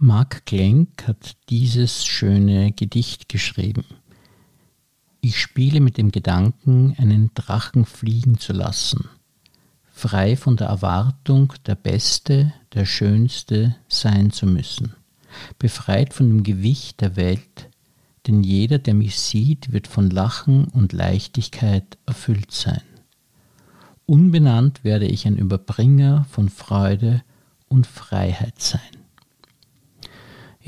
Mark Klenk hat dieses schöne Gedicht geschrieben. Ich spiele mit dem Gedanken, einen Drachen fliegen zu lassen, frei von der Erwartung, der Beste, der Schönste sein zu müssen, befreit von dem Gewicht der Welt, denn jeder, der mich sieht, wird von Lachen und Leichtigkeit erfüllt sein. Unbenannt werde ich ein Überbringer von Freude und Freiheit sein.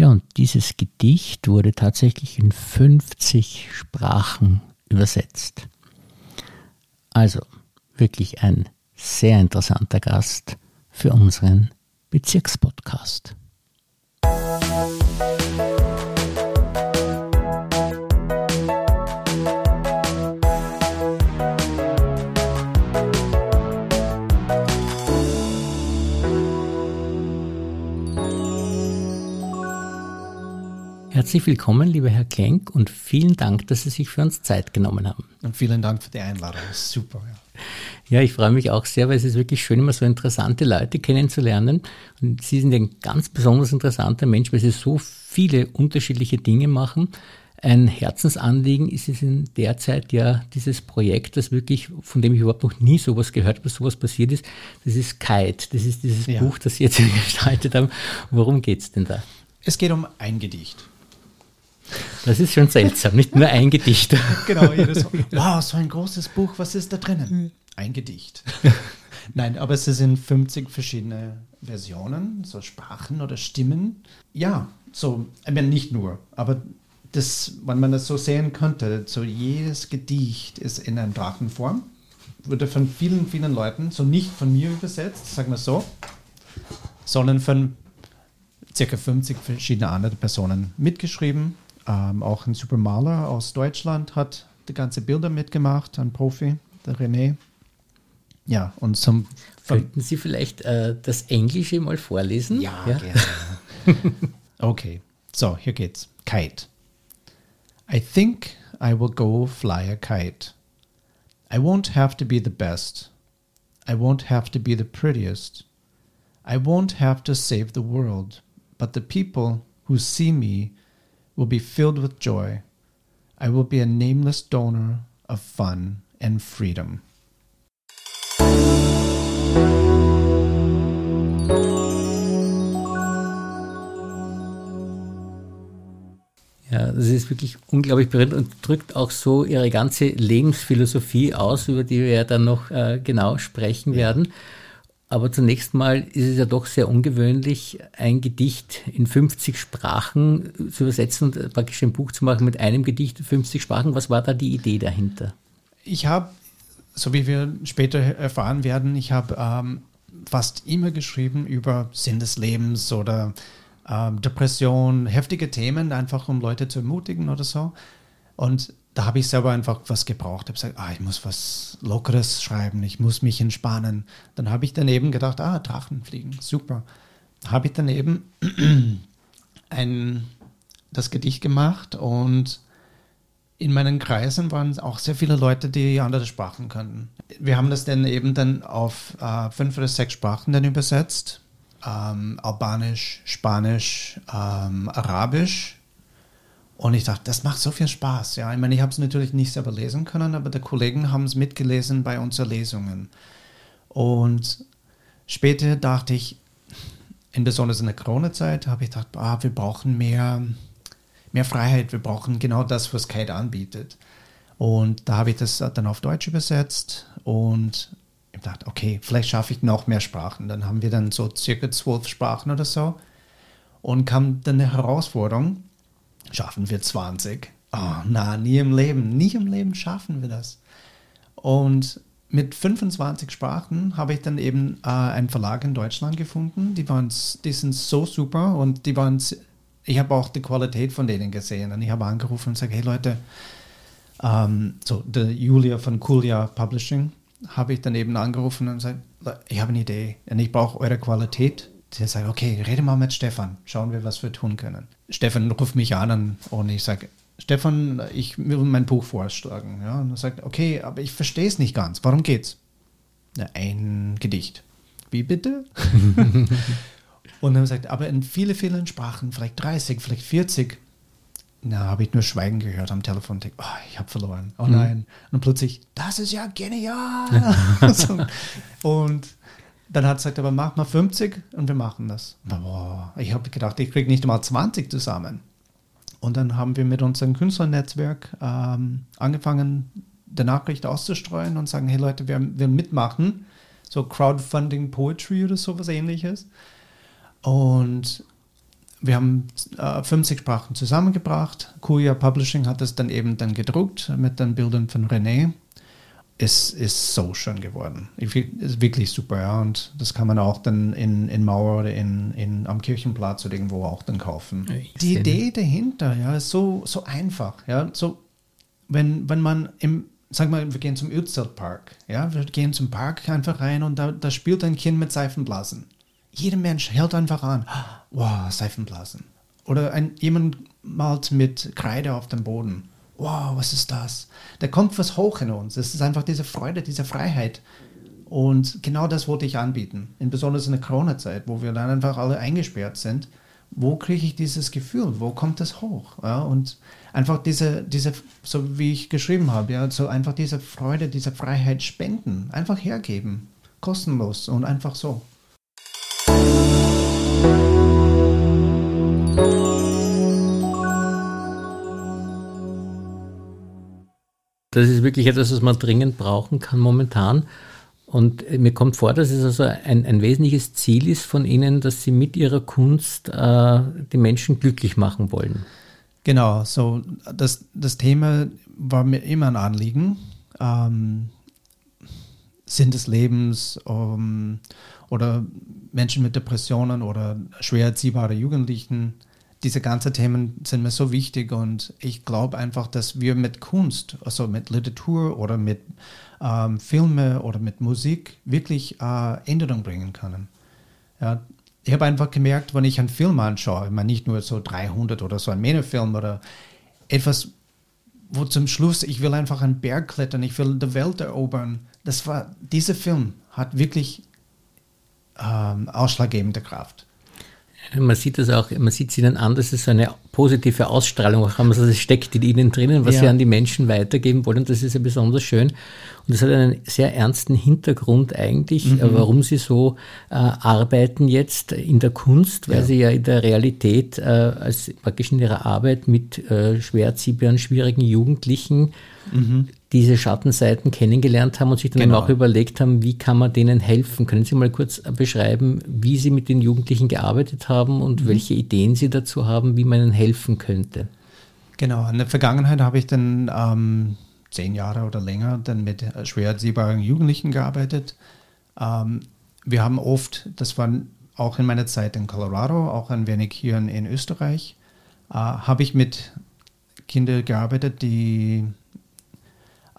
Ja, und dieses Gedicht wurde tatsächlich in 50 Sprachen übersetzt. Also wirklich ein sehr interessanter Gast für unseren Bezirkspodcast. Herzlich willkommen, lieber Herr Klenk, und vielen Dank, dass Sie sich für uns Zeit genommen haben. Und vielen Dank für die Einladung. Super. Ja. ja, ich freue mich auch sehr, weil es ist wirklich schön, immer so interessante Leute kennenzulernen. Und Sie sind ein ganz besonders interessanter Mensch, weil Sie so viele unterschiedliche Dinge machen. Ein Herzensanliegen ist es in der Zeit ja dieses Projekt, das wirklich, von dem ich überhaupt noch nie sowas gehört habe, sowas passiert ist. Das ist Kite. Das ist dieses ja. Buch, das Sie jetzt gestaltet haben. Worum geht es denn da? Es geht um ein Gedicht. Das ist schon seltsam, nicht nur ein Gedicht. genau, jedes Wow, so ein großes Buch, was ist da drinnen? Ein Gedicht. Nein, aber es sind 50 verschiedene Versionen, so Sprachen oder Stimmen. Ja, so, ich meine, nicht nur, aber das, wenn man das so sehen könnte, so jedes Gedicht ist in einer Drachenform, wurde von vielen, vielen Leuten, so nicht von mir übersetzt, sagen wir so, sondern von circa 50 verschiedene andere Personen mitgeschrieben ähm, auch ein Supermaler aus Deutschland hat die ganze Bilder mitgemacht, ein Profi, der René. Ja, und zum. Könnten Sie vielleicht äh, das Englische mal vorlesen? Ja, ja? gerne. okay, so, hier geht's. Kite. I think I will go fly a kite. I won't have to be the best. I won't have to be the prettiest. I won't have to save the world. But the people who see me will be filled with joy. I will be a nameless donor of fun and freedom. Ja, das ist wirklich unglaublich berührend und drückt auch so ihre ganze Lebensphilosophie aus, über die wir ja dann noch äh, genau sprechen ja. werden. Aber zunächst mal ist es ja doch sehr ungewöhnlich, ein Gedicht in 50 Sprachen zu übersetzen und praktisch ein Buch zu machen mit einem Gedicht in 50 Sprachen. Was war da die Idee dahinter? Ich habe, so wie wir später erfahren werden, ich habe ähm, fast immer geschrieben über Sinn des Lebens oder ähm, Depression, heftige Themen, einfach um Leute zu ermutigen oder so. Und da habe ich selber einfach was gebraucht. Ich habe gesagt, ah, ich muss was Lockeres schreiben, ich muss mich entspannen. Dann habe ich daneben gedacht, ah, Drachen fliegen, super. Habe ich daneben ein, das Gedicht gemacht und in meinen Kreisen waren auch sehr viele Leute, die andere Sprachen kannten. Wir haben das dann eben dann auf äh, fünf oder sechs Sprachen dann übersetzt. Ähm, Albanisch, Spanisch, ähm, Arabisch, und ich dachte, das macht so viel Spaß. Ja, ich meine, ich habe es natürlich nicht selber lesen können, aber die Kollegen haben es mitgelesen bei unseren Lesungen. Und später dachte ich, in besonders in der Corona-Zeit, habe ich gedacht, ah, wir brauchen mehr, mehr Freiheit, wir brauchen genau das, was Kate anbietet. Und da habe ich das dann auf Deutsch übersetzt und ich dachte, okay, vielleicht schaffe ich noch mehr Sprachen. Dann haben wir dann so circa zwölf Sprachen oder so. Und kam dann eine Herausforderung, Schaffen wir 20? Oh, na, nie im Leben, nie im Leben schaffen wir das. Und mit 25 Sprachen habe ich dann eben äh, einen Verlag in Deutschland gefunden. Die, waren, die sind so super und die waren, ich habe auch die Qualität von denen gesehen. Und ich habe angerufen und gesagt, hey Leute, ähm, so, der Julia von Kulia Publishing habe ich dann eben angerufen und gesagt, ich habe eine Idee und ich brauche eure Qualität der sagt, okay, rede mal mit Stefan, schauen wir, was wir tun können. Stefan ruft mich an und ich sage, Stefan, ich will mein Buch vorschlagen. Ja, und er sagt, okay, aber ich verstehe es nicht ganz. Warum geht's? Ja, ein Gedicht. Wie bitte? Und dann sagt, aber in viele, vielen Sprachen, vielleicht 30, vielleicht 40, na, habe ich nur Schweigen gehört am Telefon. Denk, oh, ich habe verloren. Oh nein. Und plötzlich, das ist ja genial. Und dann hat er gesagt, aber mach mal 50 und wir machen das. Boah, ich habe gedacht, ich kriege nicht mal 20 zusammen. Und dann haben wir mit unserem Künstlernetzwerk ähm, angefangen, die Nachricht auszustreuen und sagen, hey Leute, wir will mitmachen. So Crowdfunding Poetry oder sowas ähnliches. Und wir haben äh, 50 Sprachen zusammengebracht. Kuya Publishing hat es dann eben dann gedruckt mit den Bildern von René. Es ist so schön geworden. Es ist wirklich super, ja. Und das kann man auch dann in, in Mauer oder in, in, am Kirchenplatz oder irgendwo auch dann kaufen. Ich Die Idee dahinter, ja, ist so, so einfach. Ja. So, wenn, wenn man im, sag mal, wir gehen zum Ötztalpark, ja, wir gehen zum Park einfach rein und da, da spielt ein Kind mit Seifenblasen jeder Mensch hält einfach an, wow, Seifenblasen. Oder ein, jemand malt mit Kreide auf dem Boden. Wow, was ist das? Da kommt was hoch in uns. Es ist einfach diese Freude, diese Freiheit. Und genau das wollte ich anbieten. In besonders in der Corona-Zeit, wo wir dann einfach alle eingesperrt sind. Wo kriege ich dieses Gefühl? Wo kommt das hoch? Ja, und einfach diese, diese, so wie ich geschrieben habe, ja, so einfach diese Freude, diese Freiheit spenden, einfach hergeben. Kostenlos und einfach so. Das ist wirklich etwas, was man dringend brauchen kann momentan. Und mir kommt vor, dass es also ein, ein wesentliches Ziel ist von Ihnen, dass Sie mit Ihrer Kunst äh, die Menschen glücklich machen wollen. Genau, so das, das Thema war mir immer ein Anliegen. Ähm, Sinn des Lebens um, oder Menschen mit Depressionen oder schwer erziehbare Jugendlichen diese ganzen Themen sind mir so wichtig und ich glaube einfach, dass wir mit Kunst, also mit Literatur oder mit ähm, Filme oder mit Musik wirklich äh, Änderung bringen können. Ja, ich habe einfach gemerkt, wenn ich einen Film anschaue, ich meine nicht nur so 300 oder so ein Männerfilm oder etwas, wo zum Schluss ich will einfach einen Berg klettern, ich will die Welt erobern. Das war, dieser Film hat wirklich ähm, ausschlaggebende Kraft. Man sieht das auch, man sieht es ihnen an, dass es eine positive Ausstrahlung auch haben. Also es steckt in ihnen drinnen, was ja. sie an die Menschen weitergeben wollen. Das ist ja besonders schön. Und das hat einen sehr ernsten Hintergrund eigentlich, mhm. Äh, warum sie so äh, arbeiten jetzt in der Kunst, weil ja. sie ja in der Realität äh, als praktisch in ihrer Arbeit mit äh, schwer schwierigen Jugendlichen mhm diese Schattenseiten kennengelernt haben und sich dann genau. auch überlegt haben, wie kann man denen helfen. Können Sie mal kurz beschreiben, wie Sie mit den Jugendlichen gearbeitet haben und mhm. welche Ideen Sie dazu haben, wie man ihnen helfen könnte? Genau, in der Vergangenheit habe ich dann ähm, zehn Jahre oder länger dann mit schwer erziehbaren Jugendlichen gearbeitet. Ähm, wir haben oft, das war auch in meiner Zeit in Colorado, auch ein wenig hier in, in Österreich, äh, habe ich mit Kindern gearbeitet, die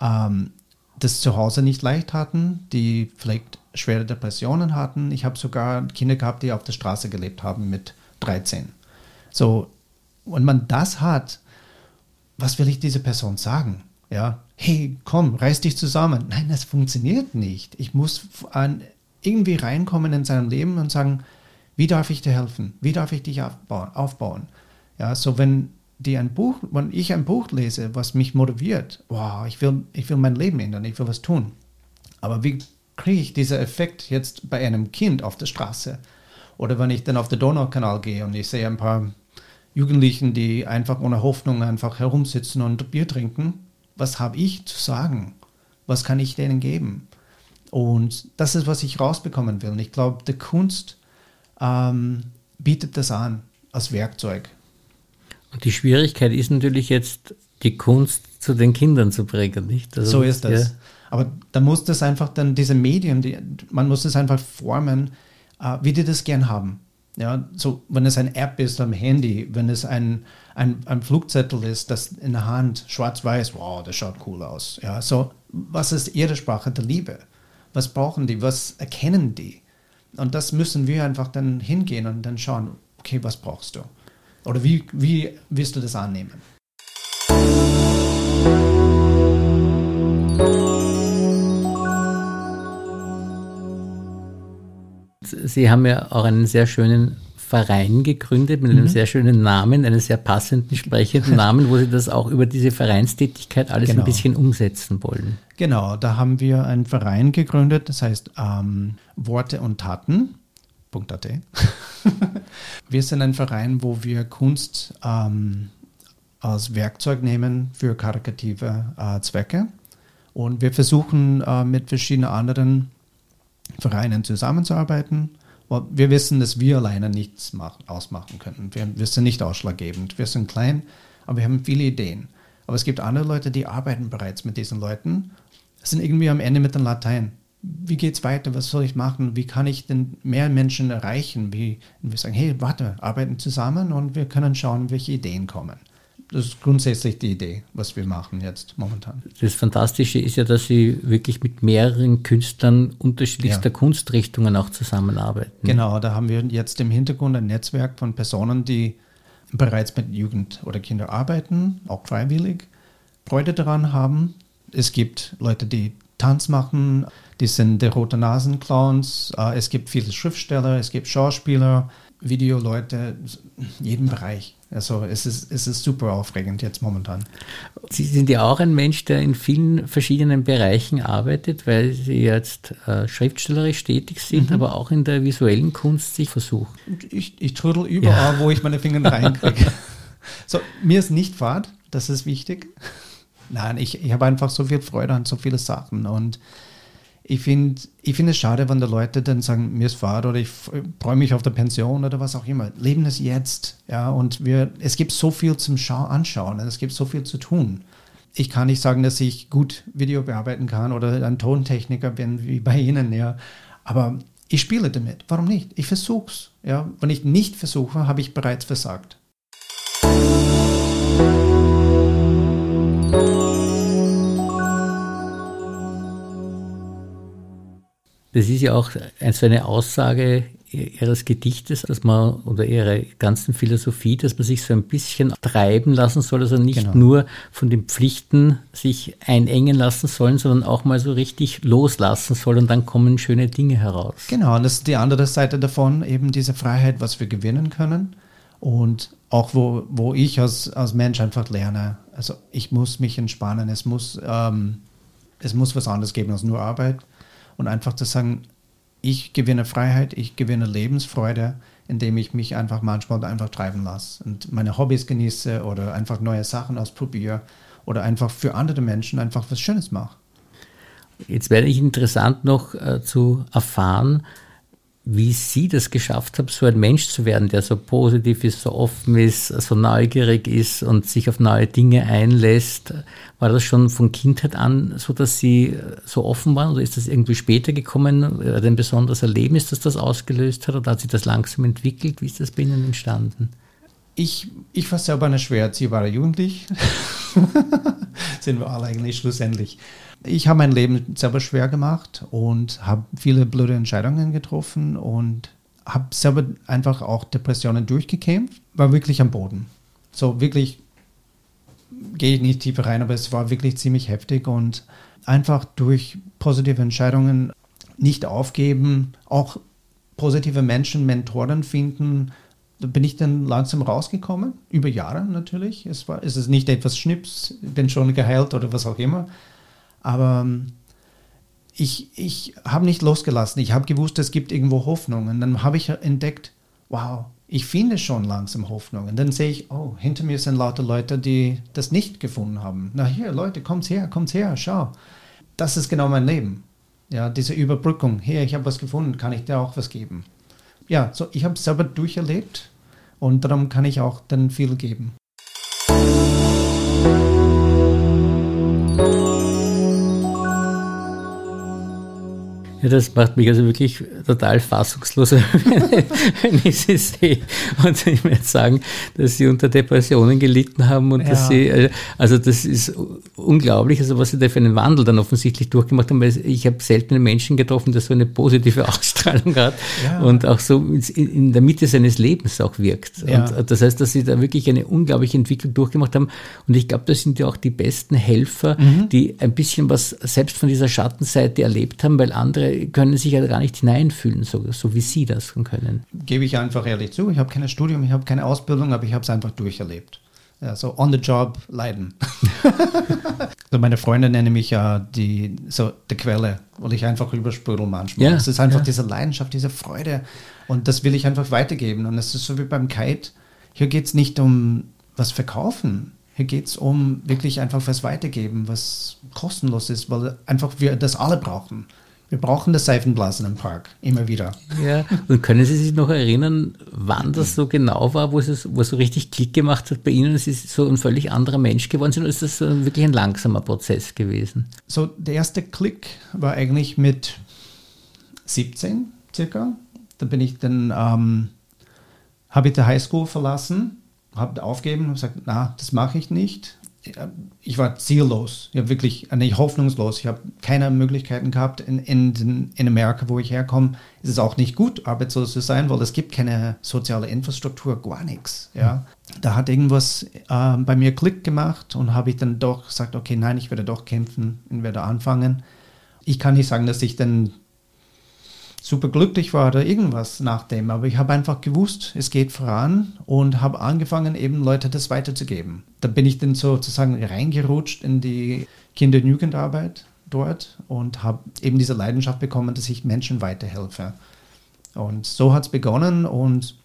ähm, das zu Hause nicht leicht hatten, die vielleicht schwere Depressionen hatten. Ich habe sogar Kinder gehabt, die auf der Straße gelebt haben mit 13. So, wenn man das hat, was will ich dieser Person sagen? Ja, hey, komm, reiß dich zusammen. Nein, das funktioniert nicht. Ich muss an, irgendwie reinkommen in seinem Leben und sagen, wie darf ich dir helfen? Wie darf ich dich aufbauen? Ja, so wenn die ein Buch, wenn ich ein Buch lese, was mich motiviert, wow, ich will, ich will mein Leben ändern, ich will was tun. Aber wie kriege ich diesen Effekt jetzt bei einem Kind auf der Straße? Oder wenn ich dann auf den Donaukanal gehe und ich sehe ein paar Jugendlichen, die einfach ohne Hoffnung einfach herumsitzen und Bier trinken, was habe ich zu sagen? Was kann ich denen geben? Und das ist, was ich rausbekommen will. Und ich glaube, die Kunst ähm, bietet das an als Werkzeug. Und die Schwierigkeit ist natürlich jetzt, die Kunst zu den Kindern zu bringen, nicht? Also, so ist das. Ja. Aber da muss das einfach dann, diese Medien, die, man muss das einfach formen, äh, wie die das gern haben. Ja, so, wenn es ein App ist am Handy, wenn es ein, ein, ein Flugzettel ist, das in der Hand schwarz-weiß, wow, das schaut cool aus. Ja, so, was ist ihre Sprache der Liebe? Was brauchen die? Was erkennen die? Und das müssen wir einfach dann hingehen und dann schauen, okay, was brauchst du? Oder wie, wie wirst du das annehmen? Sie haben ja auch einen sehr schönen Verein gegründet mit einem mhm. sehr schönen Namen, einen sehr passenden, sprechenden Namen, wo Sie das auch über diese Vereinstätigkeit alles genau. ein bisschen umsetzen wollen. Genau, da haben wir einen Verein gegründet, das heißt ähm, Worte und Taten. .at. wir sind ein Verein, wo wir Kunst ähm, als Werkzeug nehmen für karikative äh, Zwecke. Und wir versuchen äh, mit verschiedenen anderen Vereinen zusammenzuarbeiten. Wir wissen, dass wir alleine nichts machen, ausmachen können. Wir, wir sind nicht ausschlaggebend. Wir sind klein, aber wir haben viele Ideen. Aber es gibt andere Leute, die arbeiten bereits mit diesen Leuten, sind irgendwie am Ende mit dem Latein. Wie geht es weiter? Was soll ich machen? Wie kann ich denn mehr Menschen erreichen? Wie wir sagen, hey, warte, arbeiten zusammen und wir können schauen, welche Ideen kommen. Das ist grundsätzlich die Idee, was wir machen jetzt momentan. Das Fantastische ist ja, dass Sie wirklich mit mehreren Künstlern unterschiedlichster ja. Kunstrichtungen auch zusammenarbeiten. Genau, da haben wir jetzt im Hintergrund ein Netzwerk von Personen, die bereits mit Jugend oder Kindern arbeiten, auch freiwillig, Freude daran haben. Es gibt Leute, die Tanz machen, die sind der rote Nasen-Clowns. Äh, es gibt viele Schriftsteller, es gibt Schauspieler, Videoleute, jeden Bereich. Also es ist, es ist super aufregend jetzt momentan. Sie sind ja auch ein Mensch, der in vielen verschiedenen Bereichen arbeitet, weil Sie jetzt äh, schriftstellerisch tätig sind, mhm. aber auch in der visuellen Kunst sich versuchen. Ich, ich trödel überall, ja. wo ich meine Finger reinkriege. so, mir ist nicht Fahrt, das ist wichtig. Nein, ich, ich habe einfach so viel Freude an so viele Sachen und ich finde ich find es schade, wenn die Leute dann sagen, mir ist Fahrt oder ich freue mich auf der Pension oder was auch immer. Leben ist jetzt. Ja, und wir, es gibt so viel zum Schau Anschauen, es gibt so viel zu tun. Ich kann nicht sagen, dass ich gut Video bearbeiten kann oder ein Tontechniker bin wie bei Ihnen, ja. Aber ich spiele damit. Warum nicht? Ich versuche es. Ja. Wenn ich nicht versuche, habe ich bereits versagt. Das ist ja auch so eine Aussage ihres Gedichtes, dass man oder ihrer ganzen Philosophie, dass man sich so ein bisschen treiben lassen soll, also nicht genau. nur von den Pflichten sich einengen lassen sollen, sondern auch mal so richtig loslassen soll und dann kommen schöne Dinge heraus. Genau, und das ist die andere Seite davon, eben diese Freiheit, was wir gewinnen können und auch wo, wo ich als, als Mensch einfach lerne, also ich muss mich entspannen, es muss, ähm, es muss was anderes geben als nur Arbeit und einfach zu sagen, ich gewinne Freiheit, ich gewinne Lebensfreude, indem ich mich einfach manchmal einfach treiben lasse und meine Hobbys genieße oder einfach neue Sachen ausprobiere oder einfach für andere Menschen einfach was Schönes mache. Jetzt wäre ich interessant noch äh, zu erfahren, wie Sie das geschafft haben, so ein Mensch zu werden, der so positiv ist, so offen ist, so neugierig ist und sich auf neue Dinge einlässt. War das schon von Kindheit an so, dass Sie so offen waren oder ist das irgendwie später gekommen? Ein besonderes Erlebnis, das das ausgelöst hat oder hat sich das langsam entwickelt? Wie ist das bei Ihnen entstanden? Ich, ich war selber eine schwer erziehbare Jugendlich. Sind wir alle eigentlich schlussendlich ich habe mein Leben selber schwer gemacht und habe viele blöde Entscheidungen getroffen und habe selber einfach auch Depressionen durchgekämpft, war wirklich am Boden. So wirklich gehe ich nicht tiefer rein, aber es war wirklich ziemlich heftig und einfach durch positive Entscheidungen nicht aufgeben, auch positive Menschen, Mentoren finden, da bin ich dann langsam rausgekommen, über Jahre natürlich. Es, war, es ist nicht etwas Schnips, bin schon geheilt oder was auch immer, aber ähm, ich, ich habe nicht losgelassen. Ich habe gewusst, es gibt irgendwo Hoffnung. Und dann habe ich entdeckt, wow, ich finde schon langsam Hoffnung. Und dann sehe ich, oh, hinter mir sind lauter Leute, die das nicht gefunden haben. Na hier, Leute, kommt her, kommt her, schau. Das ist genau mein Leben. Ja, diese Überbrückung. Hier, ich habe was gefunden, kann ich dir auch was geben? Ja, so ich habe es selber durcherlebt und darum kann ich auch dann viel geben. Ja, das macht mich also wirklich total fassungslos, wenn ich sie sehe. Und ich möchte sagen, dass sie unter Depressionen gelitten haben und ja. dass sie, äh, also das ist unglaublich, also was sie da für einen Wandel dann offensichtlich durchgemacht haben, weil ich habe selten einen Menschen getroffen, der so eine positive Ausstrahlung hat ja. und auch so in der Mitte seines Lebens auch wirkt. Ja. Und das heißt, dass sie da wirklich eine unglaubliche Entwicklung durchgemacht haben. Und ich glaube, das sind ja auch die besten Helfer, mhm. die ein bisschen was selbst von dieser Schattenseite erlebt haben, weil andere können sich ja gar nicht hineinfühlen, so, so wie Sie das können. Gebe ich einfach ehrlich zu. Ich habe kein Studium, ich habe keine Ausbildung, aber ich habe es einfach durcherlebt. Ja, so on the job leiden. so meine Freunde nennen mich ja die, so die Quelle, weil ich einfach übersprudel manchmal. Ja, es ist einfach ja. diese Leidenschaft, diese Freude und das will ich einfach weitergeben. Und es ist so wie beim Kite. Hier geht es nicht um was verkaufen. Hier geht es um wirklich einfach was weitergeben, was kostenlos ist, weil einfach wir das alle brauchen. Wir brauchen das Seifenblasen im Park, immer wieder. Ja, und können Sie sich noch erinnern, wann das so genau war, wo es, wo es so richtig Klick gemacht hat bei Ihnen, dass Sie so ein völlig anderer Mensch geworden sind, oder ist das so wirklich ein langsamer Prozess gewesen? So, der erste Klick war eigentlich mit 17 circa. Da bin ich dann, ähm, habe ich die Highschool verlassen, habe aufgegeben und gesagt, na, das mache ich nicht ich war ziellos, ich habe wirklich nicht hoffnungslos. Ich habe keine Möglichkeiten gehabt. In, in, in Amerika, wo ich herkomme, ist es auch nicht gut, arbeitslos zu sein, weil es gibt keine soziale Infrastruktur, gar nichts. Ja. Da hat irgendwas äh, bei mir Klick gemacht und habe ich dann doch gesagt, okay, nein, ich werde doch kämpfen und werde anfangen. Ich kann nicht sagen, dass ich dann super glücklich war oder irgendwas nach dem, aber ich habe einfach gewusst, es geht voran und habe angefangen, eben Leute das weiterzugeben. Da bin ich dann sozusagen reingerutscht in die Kinder- und Jugendarbeit dort und habe eben diese Leidenschaft bekommen, dass ich Menschen weiterhelfe. Und so hat es begonnen und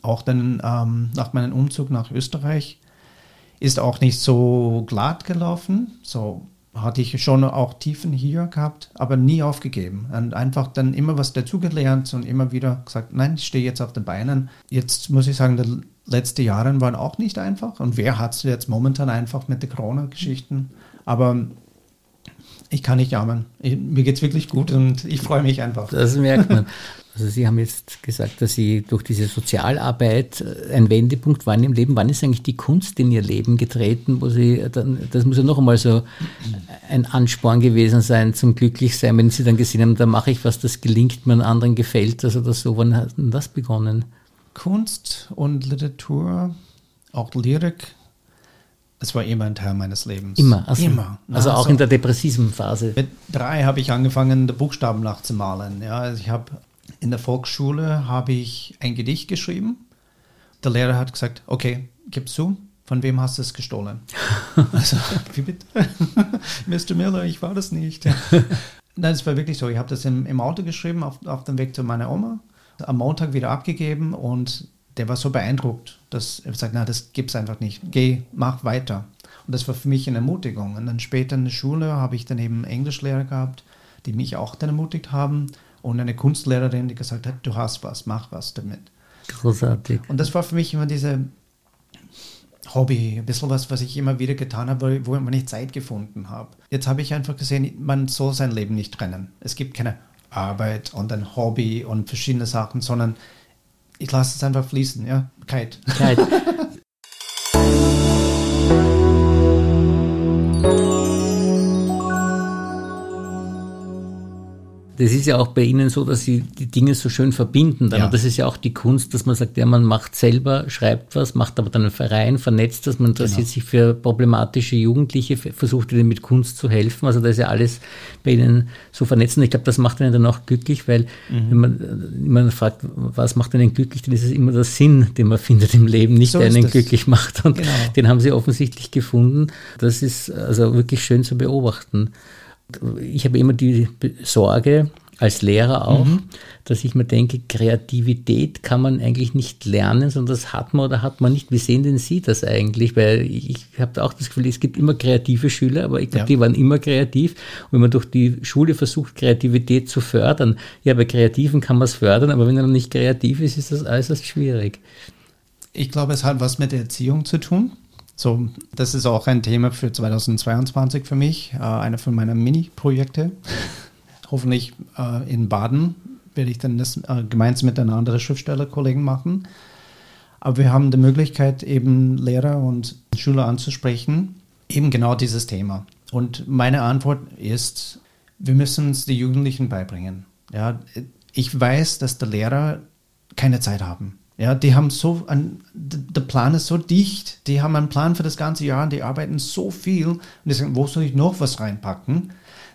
auch dann ähm, nach meinem Umzug nach Österreich ist auch nicht so glatt gelaufen. So hatte ich schon auch Tiefen hier gehabt, aber nie aufgegeben. Und einfach dann immer was dazugelernt und immer wieder gesagt, nein, ich stehe jetzt auf den Beinen. Jetzt muss ich sagen, die letzten Jahre waren auch nicht einfach. Und wer hat es jetzt momentan einfach mit den Corona-Geschichten? Aber ich kann nicht jammern. Ich, mir geht es wirklich gut und ich freue mich einfach. Das merkt man. Also Sie haben jetzt gesagt, dass Sie durch diese Sozialarbeit äh, ein Wendepunkt waren im Leben. Wann ist eigentlich die Kunst in Ihr Leben getreten, wo Sie dann, das muss ja noch einmal so ein Ansporn gewesen sein zum Glücklichsein, wenn Sie dann gesehen haben, da mache ich was, das gelingt mir, anderen gefällt das oder so. Wann hat denn das begonnen? Kunst und Literatur, auch Lyrik, es war immer ein Teil meines Lebens. Immer, also, immer. Also auch also, in der depressiven Phase. Mit drei habe ich angefangen, Buchstaben nachzumalen. Ja, also ich habe in der Volksschule habe ich ein Gedicht geschrieben. Der Lehrer hat gesagt, okay, gib zu, von wem hast du es gestohlen? also, wie bitte? Mr. Miller, ich war das nicht. Nein, es war wirklich so. Ich habe das im, im Auto geschrieben, auf, auf dem Weg zu meiner Oma, am Montag wieder abgegeben und der war so beeindruckt, dass er sagt, na, das gibt's einfach nicht. Geh, mach weiter. Und das war für mich eine Ermutigung. Und dann später in der Schule habe ich dann eben Englischlehrer gehabt, die mich auch dann ermutigt haben und eine Kunstlehrerin, die gesagt hat, du hast was, mach was damit. Großartig. Und das war für mich immer diese Hobby, ein bisschen was, was ich immer wieder getan habe, wo ich Zeit gefunden habe. Jetzt habe ich einfach gesehen, man soll sein Leben nicht trennen. Es gibt keine Arbeit und ein Hobby und verschiedene Sachen, sondern ich lasse es einfach fließen, ja. Kite. Kite. das ist ja auch bei Ihnen so, dass Sie die Dinge so schön verbinden. Dann. Ja. Und das ist ja auch die Kunst, dass man sagt, ja, man macht selber, schreibt was, macht aber dann einen Verein, vernetzt das, man interessiert genau. sich für problematische Jugendliche, versucht ihnen mit Kunst zu helfen. Also da ist ja alles bei Ihnen so vernetzt. Und ich glaube, das macht einen dann auch glücklich, weil mhm. wenn man immer fragt, was macht einen glücklich, dann ist es immer der Sinn, den man findet im Leben, nicht so der einen das. glücklich macht. Und genau. den haben Sie offensichtlich gefunden. Das ist also wirklich schön zu beobachten ich habe immer die Sorge, als Lehrer auch, mhm. dass ich mir denke, Kreativität kann man eigentlich nicht lernen, sondern das hat man oder hat man nicht. Wie sehen denn Sie das eigentlich? Weil ich habe auch das Gefühl, es gibt immer kreative Schüler, aber ich glaube, ja. die waren immer kreativ. Und wenn man durch die Schule versucht, Kreativität zu fördern, ja, bei Kreativen kann man es fördern, aber wenn er nicht kreativ ist, ist das äußerst schwierig. Ich glaube, es hat was mit der Erziehung zu tun. So, das ist auch ein Thema für 2022 für mich, äh, einer von meinen Mini-Projekte. Hoffentlich äh, in Baden werde ich dann das äh, gemeinsam mit einer anderen Schriftstellerkollegen machen. Aber wir haben die Möglichkeit, eben Lehrer und Schüler anzusprechen, eben genau dieses Thema. Und meine Antwort ist, wir müssen es den Jugendlichen beibringen. Ja, ich weiß, dass die Lehrer keine Zeit haben. Ja, die haben so, ein, der Plan ist so dicht, die haben einen Plan für das ganze Jahr und die arbeiten so viel und die sagen, wo soll ich noch was reinpacken?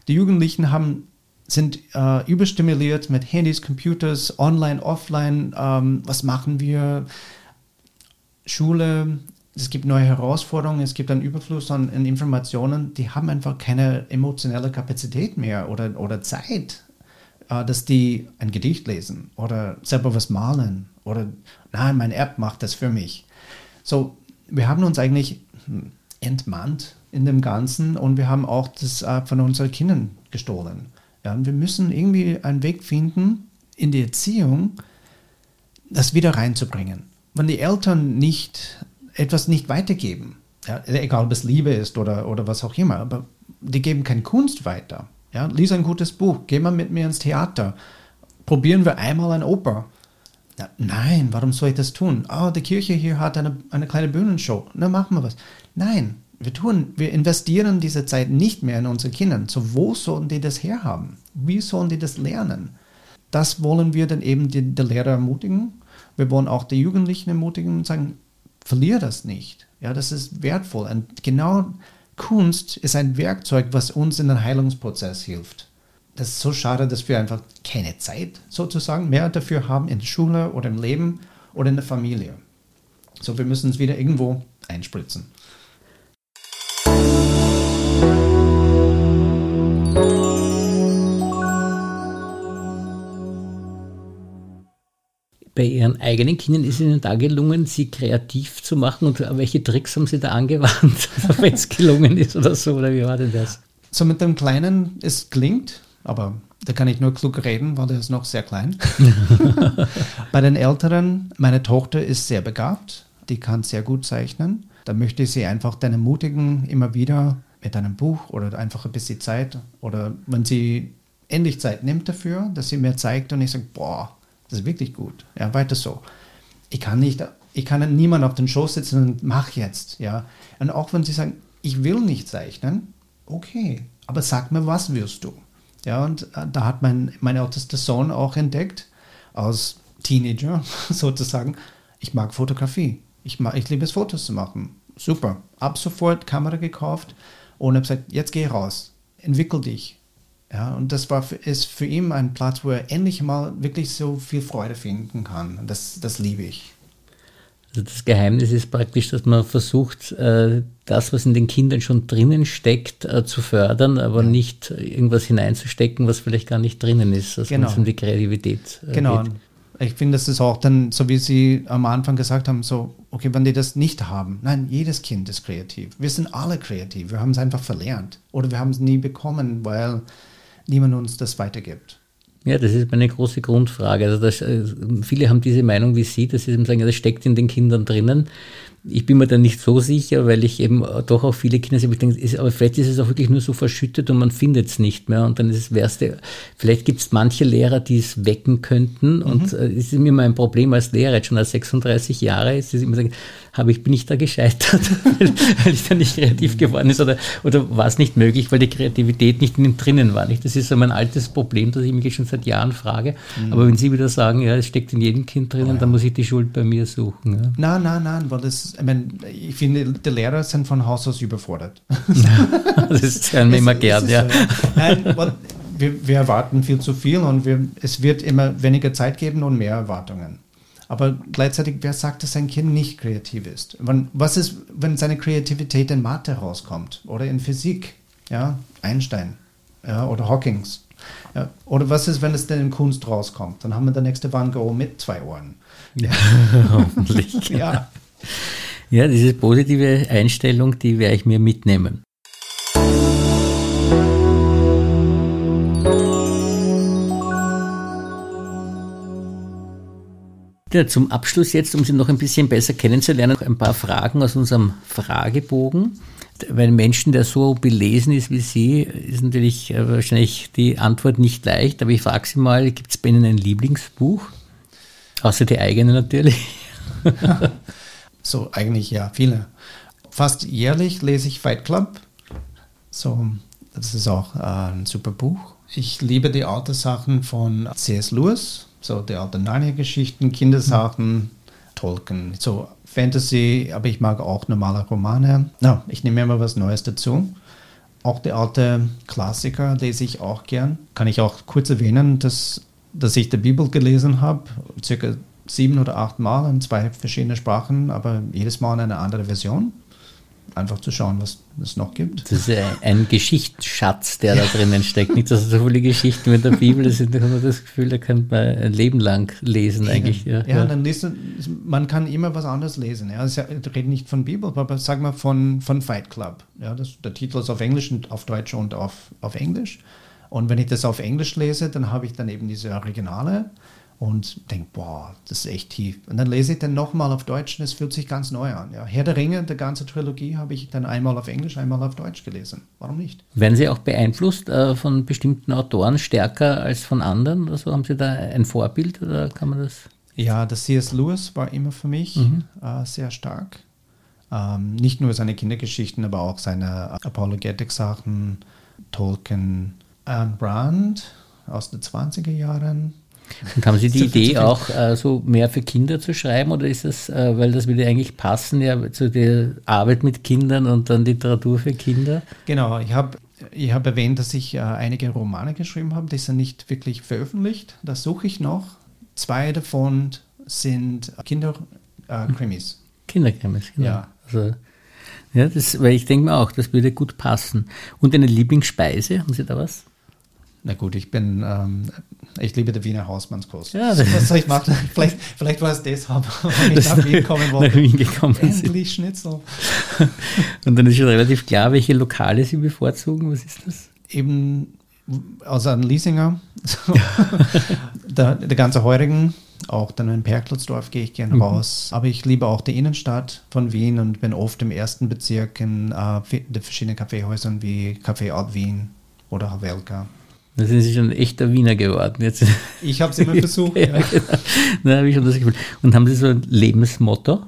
Die Jugendlichen haben sind äh, überstimuliert mit Handys, Computers, online, offline. Ähm, was machen wir? Schule, es gibt neue Herausforderungen, es gibt einen Überfluss an, an, Informationen, die haben einfach keine emotionelle Kapazität mehr oder, oder Zeit, äh, dass die ein Gedicht lesen oder selber was malen oder nein, meine App macht das für mich. So, wir haben uns eigentlich entmannt in dem Ganzen und wir haben auch das äh, von unseren Kindern gestohlen. Ja, und wir müssen irgendwie einen Weg finden, in die Erziehung das wieder reinzubringen. Wenn die Eltern nicht etwas nicht weitergeben, ja, egal ob es Liebe ist oder, oder was auch immer, aber die geben keine Kunst weiter. Ja, lies ein gutes Buch, geh mal mit mir ins Theater, probieren wir einmal ein Oper. Ja, nein, warum soll ich das tun? Oh, die Kirche hier hat eine, eine kleine Bühnenshow. Na, machen wir was. Nein, wir tun, wir investieren diese Zeit nicht mehr in unsere Kinder. So, wo sollen die das herhaben? Wie sollen die das lernen? Das wollen wir dann eben die, die Lehrer ermutigen. Wir wollen auch die Jugendlichen ermutigen und sagen, verliere das nicht. Ja, das ist wertvoll. Und genau Kunst ist ein Werkzeug, was uns in den Heilungsprozess hilft. Das ist so schade, dass wir einfach keine Zeit sozusagen mehr dafür haben in der Schule oder im Leben oder in der Familie. So, wir müssen es wieder irgendwo einspritzen. bei Ihren eigenen Kindern ist Ihnen da gelungen, sie kreativ zu machen? Und welche Tricks haben Sie da angewandt, wenn es gelungen ist oder so? Oder wie war denn das? So mit dem Kleinen, es klingt, aber da kann ich nur klug reden, weil der ist noch sehr klein. bei den Älteren, meine Tochter ist sehr begabt, die kann sehr gut zeichnen. Da möchte ich sie einfach dann ermutigen, immer wieder mit einem Buch oder einfach ein bisschen Zeit oder wenn sie endlich Zeit nimmt dafür, dass sie mir zeigt und ich sage, boah, das ist wirklich gut. Ja, weiter so. Ich kann nicht, ich kann niemand auf den Schoß sitzen und mach jetzt. Ja. Und auch wenn sie sagen, ich will nicht zeichnen, okay, aber sag mir, was wirst du? Ja, und äh, da hat mein, mein ältester Sohn auch entdeckt, als Teenager sozusagen, ich mag Fotografie. Ich, mag, ich liebe es, Fotos zu machen. Super. Ab sofort Kamera gekauft und habe gesagt, jetzt geh raus, entwickel dich, ja, und das war für, ist für ihn ein Platz, wo er endlich mal wirklich so viel Freude finden kann. Das, das liebe ich. Also das Geheimnis ist praktisch, dass man versucht, äh, das, was in den Kindern schon drinnen steckt, äh, zu fördern, aber ja. nicht irgendwas hineinzustecken, was vielleicht gar nicht drinnen ist, also genau. wenn es um die Kreativität genau. geht. Ich finde, das ist auch dann, so wie Sie am Anfang gesagt haben, so, okay, wenn die das nicht haben, nein, jedes Kind ist kreativ. Wir sind alle kreativ. Wir haben es einfach verlernt oder wir haben es nie bekommen, weil niemand uns das weitergibt. Ja, das ist eine große Grundfrage. Also das, äh, viele haben diese Meinung wie Sie, dass sie sagen, ja, das steckt in den Kindern drinnen. Ich bin mir da nicht so sicher, weil ich eben doch auch viele Kinder sehe, ich denke, ist, aber vielleicht ist es auch wirklich nur so verschüttet und man findet es nicht mehr. Und dann ist es Wärste, vielleicht gibt es manche Lehrer, die es wecken könnten. Mhm. Und äh, es ist immer mein Problem als Lehrer, jetzt schon als 36 Jahre, ist es immer sagen, habe ich, bin ich da gescheitert, weil ich da nicht kreativ geworden ist oder, oder war es nicht möglich, weil die Kreativität nicht in drinnen war. Nicht? Das ist so mein altes Problem, das ich mich schon seit Jahren frage. Mhm. Aber wenn Sie wieder sagen, ja, es steckt in jedem Kind drinnen, ja. dann muss ich die Schuld bei mir suchen. Ja. Nein, nein, nein, weil das, ich, meine, ich finde, die Lehrer sind von Haus aus überfordert. das ist ja immer gern, ja. So, Nein, wir, wir, erwarten viel zu viel und wir, es wird immer weniger Zeit geben und mehr Erwartungen. Aber gleichzeitig, wer sagt, dass sein Kind nicht kreativ ist? Wenn, was ist, wenn seine Kreativität in Mathe rauskommt oder in Physik? Ja, Einstein ja, oder Hawkins. Ja, oder was ist, wenn es denn in Kunst rauskommt? Dann haben wir der nächste Van Gogh mit zwei Ohren. Ja, hoffentlich. ja. Ja, diese positive Einstellung, die werde ich mir mitnehmen. Ja, zum Abschluss jetzt, um Sie noch ein bisschen besser kennenzulernen, ein paar Fragen aus unserem Fragebogen. Weil ein Menschen, der so belesen ist wie Sie, ist natürlich äh, wahrscheinlich die Antwort nicht leicht. Aber ich frage Sie mal, gibt es bei Ihnen ein Lieblingsbuch? Außer die eigene natürlich. so, eigentlich ja, viele. Fast jährlich lese ich Fight Club. So, das ist auch äh, ein super Buch. Ich liebe die alten Sachen von C.S. Lewis so die alten Narnia-Geschichten, Kindersachen, Tolkien, so Fantasy, aber ich mag auch normale Romane. No, ich nehme immer was Neues dazu. auch die alte Klassiker lese ich auch gern. Kann ich auch kurz erwähnen, dass, dass ich die Bibel gelesen habe, circa sieben oder acht Mal in zwei verschiedene Sprachen, aber jedes Mal in eine andere Version einfach zu schauen, was es noch gibt. Das ist ein Geschichtsschatz, der da drinnen steckt. Nicht, dass so viele Geschichten mit der Bibel sind, da hat man das Gefühl, da könnte man ein Leben lang lesen eigentlich. Ja, ja, dann liest man kann immer was anderes lesen. Ja. Ich rede nicht von Bibel, aber sag mal von, von Fight Club. Ja, das, der Titel ist auf Englisch und auf Deutsch und auf, auf Englisch. Und wenn ich das auf Englisch lese, dann habe ich dann eben diese Originale und denke, boah, das ist echt tief. Und dann lese ich dann nochmal auf Deutsch und es fühlt sich ganz neu an. Ja. Herr der Ringe, die ganze Trilogie, habe ich dann einmal auf Englisch, einmal auf Deutsch gelesen. Warum nicht? Werden Sie auch beeinflusst äh, von bestimmten Autoren stärker als von anderen? Also haben Sie da ein Vorbild oder kann man das? Ja, das C.S. Lewis war immer für mich mhm. äh, sehr stark. Ähm, nicht nur seine Kindergeschichten, aber auch seine Apologetic-Sachen, Tolkien, Anne Brand aus den 20er Jahren und haben Sie die Idee auch äh, so mehr für Kinder zu schreiben oder ist das, äh, weil das würde eigentlich passen, ja, zu der Arbeit mit Kindern und dann Literatur für Kinder? Genau, ich habe ich hab erwähnt, dass ich äh, einige Romane geschrieben habe, die sind nicht wirklich veröffentlicht. Das suche ich noch. Zwei davon sind Kinderkrimis. Kinderkrimis, genau. Ja. Also, ja, das, weil ich denke mir auch, das würde gut passen. Und eine Lieblingsspeise, haben Sie da was? Na gut, ich bin, ähm, ich liebe die Wiener Hausmannskost. Ja, was soll ich machen? vielleicht, vielleicht war es deshalb, wenn ich nach Wien kommen wollte. Nach Wien gekommen Endlich Schnitzel. Und dann ist schon relativ klar, welche Lokale Sie bevorzugen. Was ist das? Eben außer ein Leasinger, der, der ganze Heurigen, auch dann in Perklotzdorf gehe ich gerne mhm. raus. Aber ich liebe auch die Innenstadt von Wien und bin oft im ersten Bezirk in äh, den verschiedenen Kaffeehäusern wie Café Alt Wien oder Havelka. Da sind Sie schon ein echter Wiener geworden. Jetzt. Ich habe es immer versucht. ja, genau. Da habe ich schon das Gefühl. Und haben Sie so ein Lebensmotto?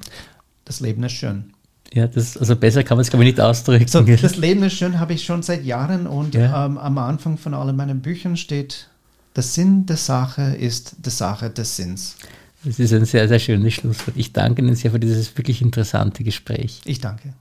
Das Leben ist schön. Ja, das, also besser kann man es, glaube ich, nicht ausdrücken. So, das Leben ist schön habe ich schon seit Jahren und ja. ähm, am Anfang von allen meinen Büchern steht, der Sinn der Sache ist die Sache des Sinns. Das ist ein sehr, sehr schönes Schlusswort. Ich danke Ihnen sehr für dieses wirklich interessante Gespräch. Ich danke.